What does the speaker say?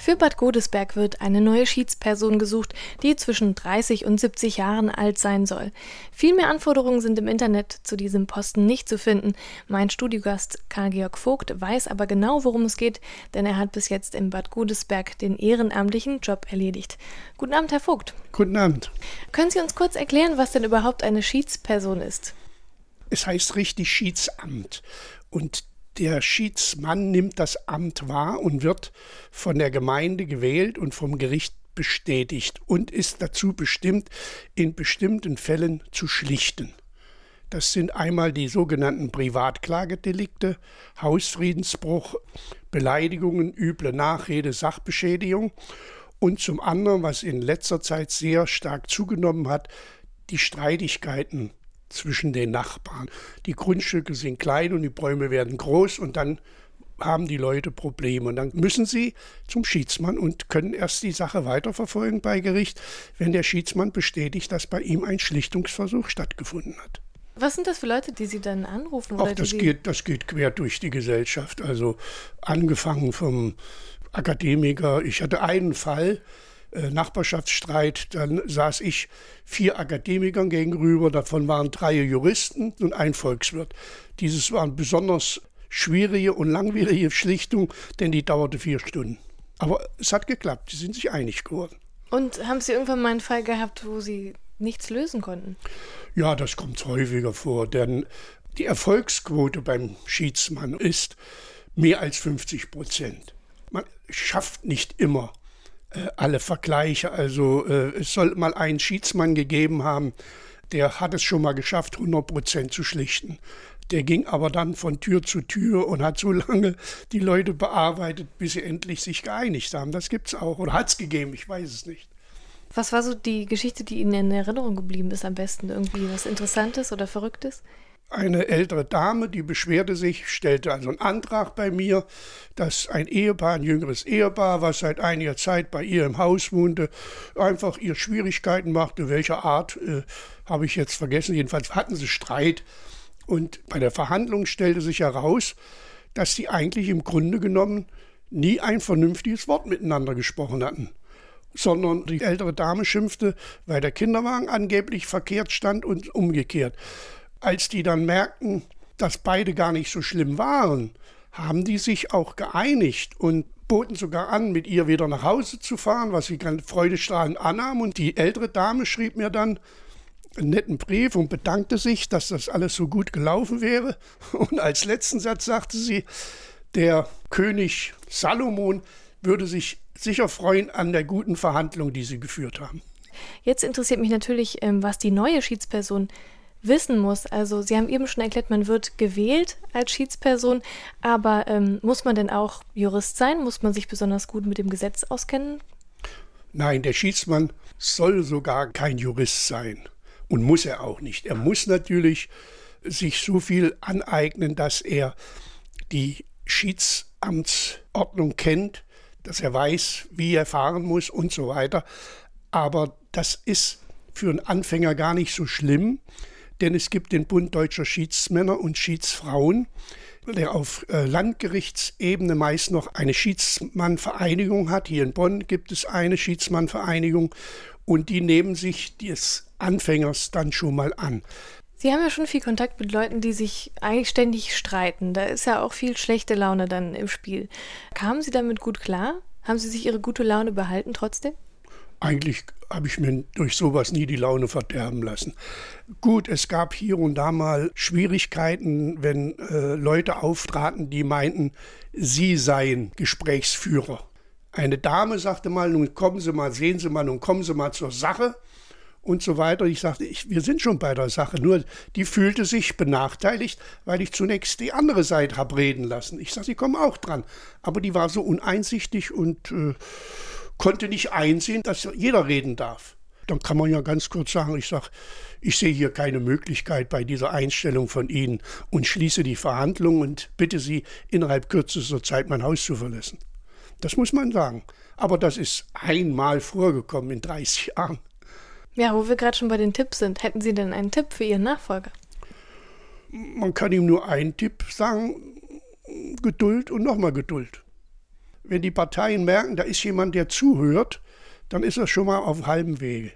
Für Bad Godesberg wird eine neue Schiedsperson gesucht, die zwischen 30 und 70 Jahren alt sein soll. Viel mehr Anforderungen sind im Internet zu diesem Posten nicht zu finden. Mein Studiogast Karl-Georg Vogt weiß aber genau, worum es geht, denn er hat bis jetzt in Bad Godesberg den ehrenamtlichen Job erledigt. Guten Abend, Herr Vogt. Guten Abend. Können Sie uns kurz erklären, was denn überhaupt eine Schiedsperson ist? Es heißt richtig Schiedsamt. Und der Schiedsmann nimmt das Amt wahr und wird von der Gemeinde gewählt und vom Gericht bestätigt und ist dazu bestimmt, in bestimmten Fällen zu schlichten. Das sind einmal die sogenannten Privatklagedelikte, Hausfriedensbruch, Beleidigungen, üble Nachrede, Sachbeschädigung und zum anderen, was in letzter Zeit sehr stark zugenommen hat, die Streitigkeiten zwischen den Nachbarn. Die Grundstücke sind klein und die Bäume werden groß und dann haben die Leute Probleme. Und dann müssen sie zum Schiedsmann und können erst die Sache weiterverfolgen bei Gericht, wenn der Schiedsmann bestätigt, dass bei ihm ein Schlichtungsversuch stattgefunden hat. Was sind das für Leute, die Sie dann anrufen? Ach, das, geht, das geht quer durch die Gesellschaft. Also angefangen vom Akademiker. Ich hatte einen Fall, Nachbarschaftsstreit, dann saß ich vier Akademikern gegenüber, davon waren drei Juristen und ein Volkswirt. Dieses war eine besonders schwierige und langwierige Schlichtung, denn die dauerte vier Stunden. Aber es hat geklappt, sie sind sich einig geworden. Und haben Sie irgendwann mal einen Fall gehabt, wo Sie nichts lösen konnten? Ja, das kommt häufiger vor, denn die Erfolgsquote beim Schiedsmann ist mehr als 50 Prozent. Man schafft nicht immer äh, alle Vergleiche. Also äh, es soll mal einen Schiedsmann gegeben haben, der hat es schon mal geschafft, 100 Prozent zu schlichten. Der ging aber dann von Tür zu Tür und hat so lange die Leute bearbeitet, bis sie endlich sich geeinigt haben. Das gibt es auch. Oder hat es gegeben, ich weiß es nicht. Was war so die Geschichte, die Ihnen in Erinnerung geblieben ist am besten? Irgendwie was Interessantes oder Verrücktes? Eine ältere Dame, die beschwerte sich, stellte also einen Antrag bei mir, dass ein Ehepaar, ein jüngeres Ehepaar, was seit einiger Zeit bei ihr im Haus wohnte, einfach ihr Schwierigkeiten machte. Welcher Art äh, habe ich jetzt vergessen. Jedenfalls hatten sie Streit. Und bei der Verhandlung stellte sich heraus, dass sie eigentlich im Grunde genommen nie ein vernünftiges Wort miteinander gesprochen hatten sondern die ältere Dame schimpfte, weil der Kinderwagen angeblich verkehrt stand und umgekehrt. Als die dann merkten, dass beide gar nicht so schlimm waren, haben die sich auch geeinigt und boten sogar an, mit ihr wieder nach Hause zu fahren, was sie ganz freudestrahlend annahm. Und die ältere Dame schrieb mir dann einen netten Brief und bedankte sich, dass das alles so gut gelaufen wäre. Und als letzten Satz sagte sie, der König Salomon würde sich sicher freuen an der guten Verhandlung, die sie geführt haben. Jetzt interessiert mich natürlich, ähm, was die neue Schiedsperson wissen muss. Also Sie haben eben schon erklärt, man wird gewählt als Schiedsperson, aber ähm, muss man denn auch Jurist sein? Muss man sich besonders gut mit dem Gesetz auskennen? Nein, der Schiedsmann soll sogar kein Jurist sein und muss er auch nicht. Er muss natürlich sich so viel aneignen, dass er die Schiedsamtsordnung kennt, dass er weiß, wie er fahren muss und so weiter. Aber das ist für einen Anfänger gar nicht so schlimm, denn es gibt den Bund deutscher Schiedsmänner und Schiedsfrauen, der auf äh, Landgerichtsebene meist noch eine Schiedsmannvereinigung hat. Hier in Bonn gibt es eine Schiedsmannvereinigung und die nehmen sich des Anfängers dann schon mal an. Sie haben ja schon viel Kontakt mit Leuten, die sich eigentlich ständig streiten. Da ist ja auch viel schlechte Laune dann im Spiel. Kamen Sie damit gut klar? Haben Sie sich Ihre gute Laune behalten trotzdem? Eigentlich habe ich mir durch sowas nie die Laune verderben lassen. Gut, es gab hier und da mal Schwierigkeiten, wenn äh, Leute auftraten, die meinten, sie seien Gesprächsführer. Eine Dame sagte mal, nun kommen Sie mal, sehen Sie mal, nun kommen Sie mal zur Sache und so weiter. Ich sagte, ich, wir sind schon bei der Sache. Nur die fühlte sich benachteiligt, weil ich zunächst die andere Seite habe reden lassen. Ich sagte, Sie kommen auch dran. Aber die war so uneinsichtig und äh, konnte nicht einsehen, dass jeder reden darf. Dann kann man ja ganz kurz sagen, ich sage, ich sehe hier keine Möglichkeit bei dieser Einstellung von Ihnen und schließe die Verhandlungen und bitte Sie innerhalb kürzester Zeit mein Haus zu verlassen. Das muss man sagen. Aber das ist einmal vorgekommen in 30 Jahren. Ja, wo wir gerade schon bei den Tipps sind, hätten Sie denn einen Tipp für Ihren Nachfolger? Man kann ihm nur einen Tipp sagen, Geduld und nochmal Geduld. Wenn die Parteien merken, da ist jemand, der zuhört, dann ist er schon mal auf halbem Wege.